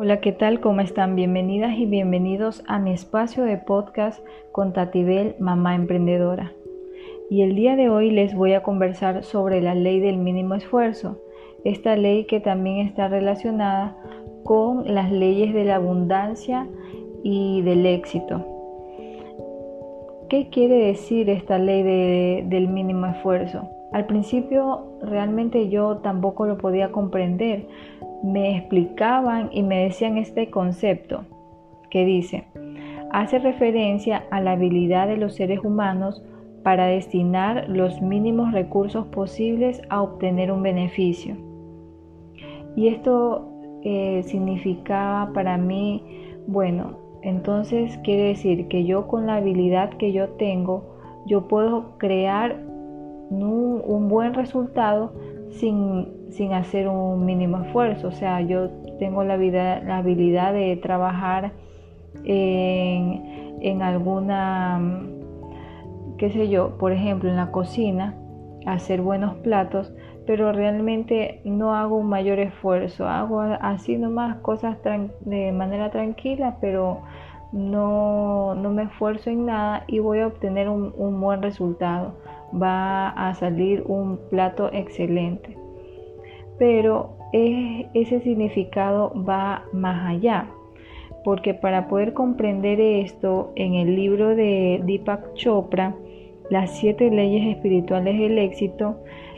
Hola, ¿qué tal? ¿Cómo están? Bienvenidas y bienvenidos a mi espacio de podcast con Tatibel, mamá emprendedora. Y el día de hoy les voy a conversar sobre la ley del mínimo esfuerzo, esta ley que también está relacionada con las leyes de la abundancia y del éxito. ¿Qué quiere decir esta ley del mínimo esfuerzo? Al principio realmente yo tampoco lo podía comprender, me explicaban y me decían este concepto que dice, hace referencia a la habilidad de los seres humanos para destinar los mínimos recursos posibles a obtener un beneficio. Y esto eh, significaba para mí, bueno, entonces quiere decir que yo con la habilidad que yo tengo, yo puedo crear un, un buen resultado sin sin hacer un mínimo esfuerzo. O sea, yo tengo la, vida, la habilidad de trabajar en, en alguna, qué sé yo, por ejemplo, en la cocina, hacer buenos platos, pero realmente no hago un mayor esfuerzo. Hago así nomás cosas de manera tranquila, pero no, no, me esfuerzo en nada y voy a obtener un, un buen resultado. Va a salir un plato excelente pero ese significado va más allá, porque para poder comprender esto, en el libro de Deepak Chopra, las siete leyes espirituales del éxito,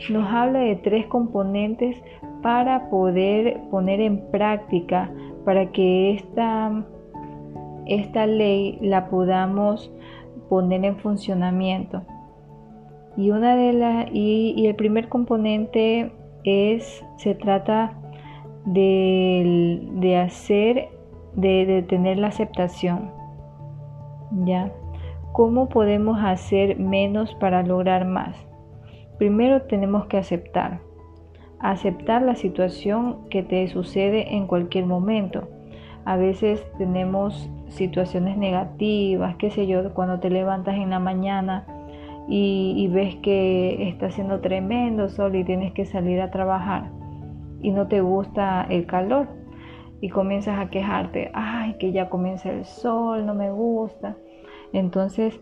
nos habla de tres componentes para poder poner en práctica, para que esta, esta ley la podamos poner en funcionamiento. Y, una de las y, y el primer componente es, se trata de, hacer, de, tener la aceptación. ¿Ya? ¿Cómo podemos hacer menos para lograr más? Primero tenemos que aceptar. Aceptar la situación que te sucede en cualquier momento. A veces tenemos situaciones negativas, qué sé yo, cuando te levantas en la mañana y, ves que está haciendo tremendo sol y tienes que salir a trabajar y no te gusta el calor y comienzas a quejarte, ay, que ya comienza el sol, no me gusta. Entonces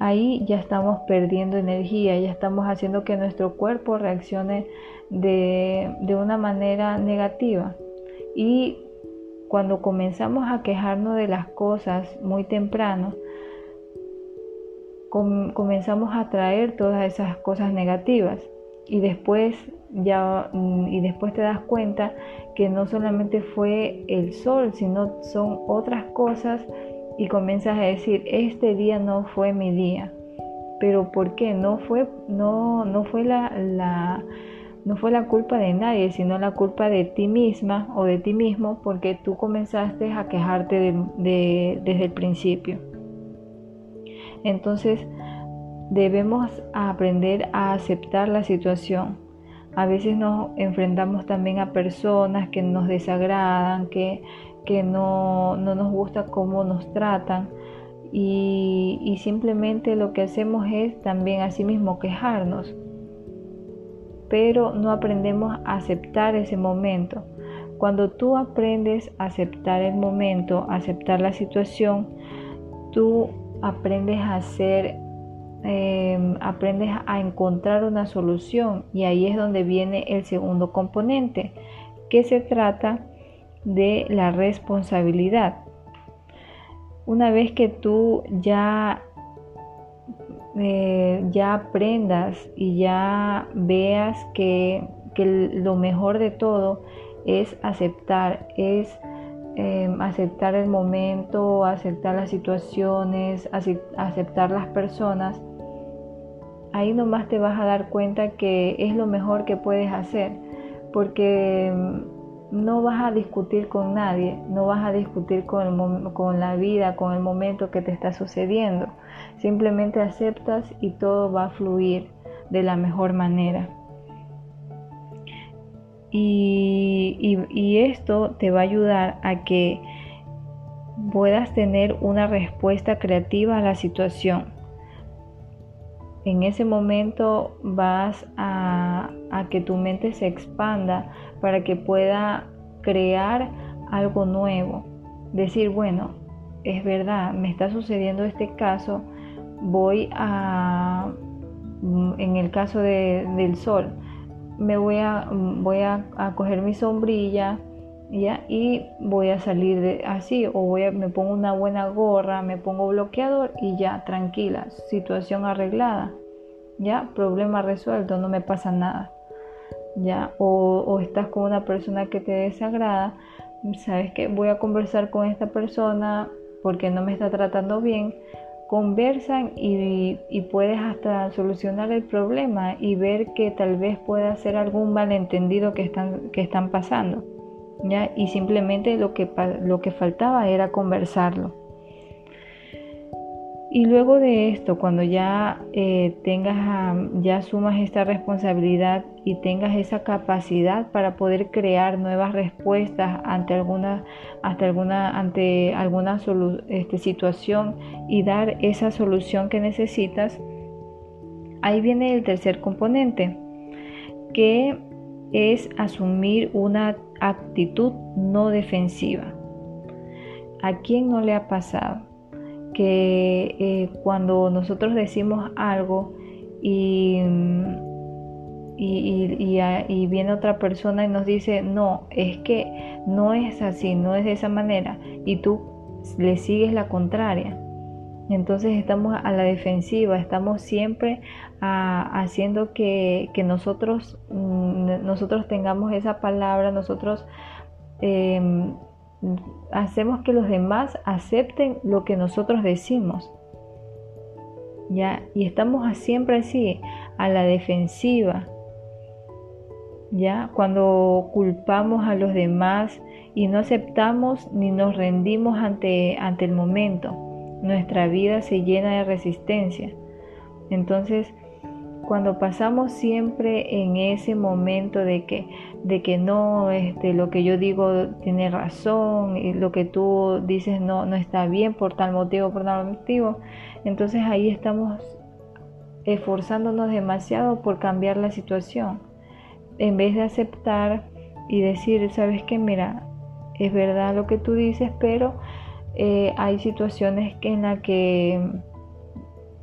ahí ya estamos perdiendo energía, ya estamos haciendo que nuestro cuerpo reaccione de, de una manera negativa. Y cuando comenzamos a quejarnos de las cosas muy temprano, comenzamos a traer todas esas cosas negativas y después ya mm, y después te das cuenta que no solamente fue el sol, sino son otras cosas y comienzas a decir, este día no fue mi día. Pero ¿por qué? No fue, no, no fue la, la, no fue la culpa de nadie, sino la culpa de ti misma o de ti mismo porque tú comenzaste a quejarte desde el principio. Entonces debemos aprender a aceptar la situación. A veces nos enfrentamos también a personas que nos desagradan, que, que no, nos gusta cómo nos tratan y, simplemente lo que hacemos es también a sí mismo quejarnos. Pero no aprendemos a aceptar ese momento. Cuando tú aprendes a aceptar el momento, aceptar la situación, tú aprendes a hacer, em, aprendes a encontrar una solución y ahí es donde viene el segundo componente, que se trata de la responsabilidad. Una vez que tú ya eh, ya aprendas y ya veas que, que lo mejor de todo es aceptar, es Em, aceptar el momento, aceptar las situaciones, aceptar las personas, ahí nomás te vas a dar cuenta que es lo mejor que puedes hacer, porque em, no vas a discutir con nadie, no vas a discutir con, con la vida, con el momento que te está sucediendo, simplemente aceptas y todo va a fluir de la mejor manera. Y, esto te va a ayudar a que puedas tener una respuesta creativa a la situación. En ese momento vas a, a, que tu mente se expanda para que pueda crear algo nuevo. Decir, bueno, es verdad, me está sucediendo este caso, voy a, en el caso del sol, me voy a, voy a, coger mi sombrilla, ¿ya? Y voy a salir de así, o voy a, me pongo una buena gorra, me pongo bloqueador y ya, tranquila, situación arreglada, ¿ya? Problema resuelto, no me pasa nada, ¿ya? O, o estás con una persona que te desagrada, sabes que voy a conversar con esta persona porque no me está tratando bien, conversan y, puedes hasta solucionar el problema y ver que tal vez pueda ser algún malentendido que están, que están pasando. ¿ya? Y simplemente lo que, lo que faltaba era conversarlo. Y luego de esto, cuando ya eh, tengas, ya asumas esta responsabilidad y tengas esa capacidad para poder crear nuevas respuestas ante alguna, alguna, ante alguna este, situación y dar esa solución que necesitas, ahí viene el tercer componente, que es asumir una actitud no defensiva. ¿A quién no le ha pasado? Que eh, cuando nosotros decimos algo y, y, viene otra persona y nos dice, no, es que no es así, no es de esa manera, y tú le sigues la contraria. Entonces estamos a la defensiva, estamos siempre haciendo que, nosotros, mm, nosotros tengamos esa palabra, nosotros em, hacemos que los demás acepten lo que nosotros decimos. ¿Ya? Y estamos siempre así, a la defensiva. ¿Ya? Cuando culpamos a los demás y no aceptamos ni nos rendimos ante, ante el momento, nuestra vida se llena de resistencia. Entonces, cuando pasamos siempre en ese momento de que, de que no, este, lo que yo digo tiene razón y lo que tú dices no, no está bien por tal motivo, por tal motivo, entonces ahí estamos esforzándonos demasiado por cambiar la situación. En vez de aceptar y decir, sabes que mira, es verdad lo que tú dices, pero eh, hay situaciones en las que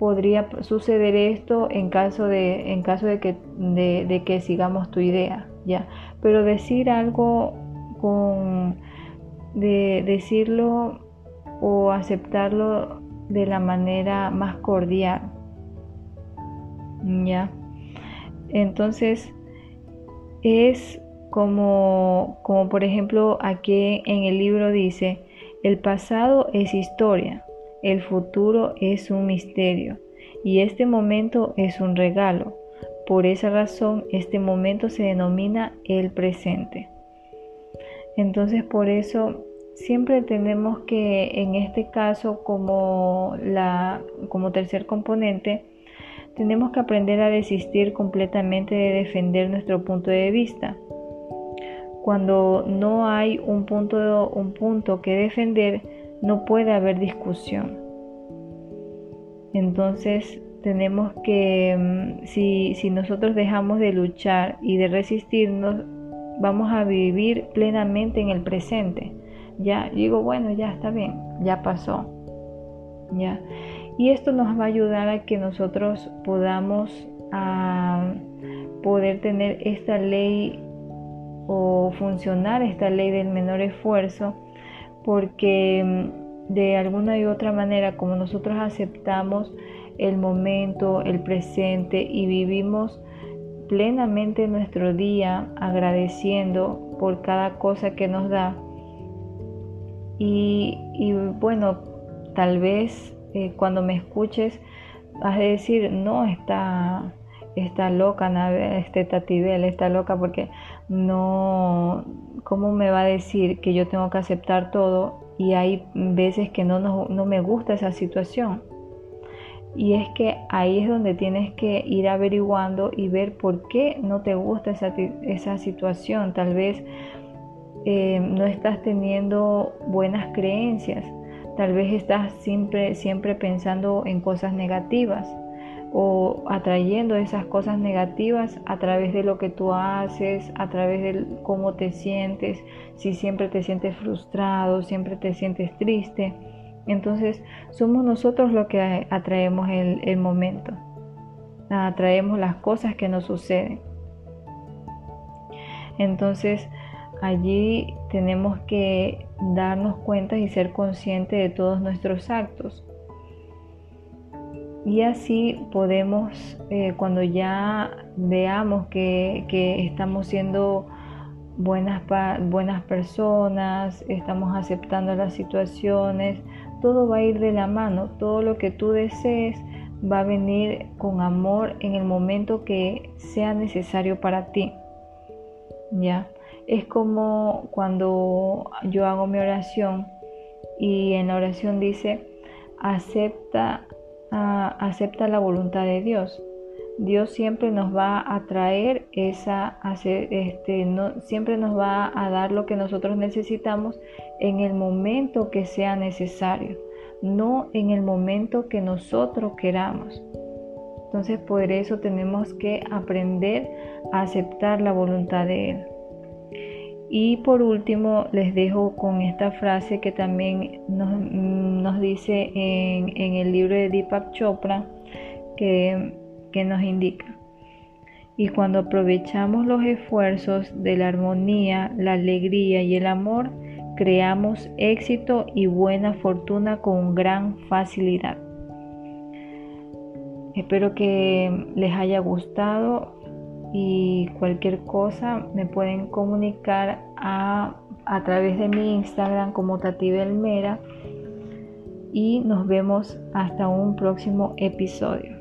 podría suceder esto en caso de, en caso de, que, de, que sigamos tu idea, ¿ya? Pero decir algo con, de decirlo o aceptarlo de la manera más cordial, ¿ya? Entonces, es como, como por ejemplo aquí en el libro dice, el pasado es historia, el futuro es un misterio y este momento es un regalo. Por esa razón, este momento se denomina el presente. Entonces, por eso siempre tenemos que, en este caso, como, la, como tercer componente, tenemos que aprender a desistir completamente de defender nuestro punto de vista. Cuando no hay un punto, un punto que defender, no puede haber discusión. Entonces tenemos que, mm, si, si nosotros dejamos de luchar y de resistirnos, vamos a vivir plenamente en el presente. Ya digo, bueno, ya está bien, ya pasó. Ya. Y esto nos va a ayudar a que nosotros podamos a poder tener esta ley o funcionar esta ley del menor esfuerzo porque mm, de alguna y otra manera, como nosotros aceptamos el momento, el presente y vivimos plenamente nuestro día agradeciendo por cada cosa que nos da. Y, bueno, tal vez eh, cuando me escuches has de decir, no, está, está loca, este Tatibel, está loca porque no, ¿cómo me va a decir que yo tengo que aceptar todo? Y hay veces que no, no, me gusta esa situación. Y es que ahí es donde tienes que ir averiguando y ver por qué no te gusta esa, esa situación. Tal vez eh, no estás teniendo buenas creencias. Tal vez estás siempre, siempre pensando en cosas negativas. O atrayendo esas cosas negativas a través de lo que tú haces, a través de cómo te sientes, si siempre te sientes frustrado, siempre te sientes triste. Entonces somos nosotros los que atraemos el, el momento, atraemos las cosas que nos suceden. Entonces allí tenemos que darnos cuenta y ser conscientes de todos nuestros actos. Y así podemos, eh, cuando ya veamos que, estamos siendo buenas, buenas personas, estamos aceptando las situaciones, todo va a ir de la mano, todo lo que tú desees va a venir con amor en el momento que sea necesario para ti. ¿Ya? Es como cuando yo hago mi oración y en la oración dice, acepta acepta la voluntad de Dios. Dios siempre nos va a traer esa, este, no, siempre nos va a dar lo que nosotros necesitamos en el momento que sea necesario, no en el momento que nosotros queramos. Entonces por eso tenemos que aprender a aceptar la voluntad de Él. Y por último, les dejo con esta frase que también nos, dice en, el libro de Deepak Chopra, que, nos indica. Y cuando aprovechamos los esfuerzos de la armonía, la alegría y el amor, creamos éxito y buena fortuna con gran facilidad. Espero que les haya gustado y cualquier cosa me pueden comunicar a, a través de mi Instagram como Tati Belmera y nos vemos hasta un próximo episodio.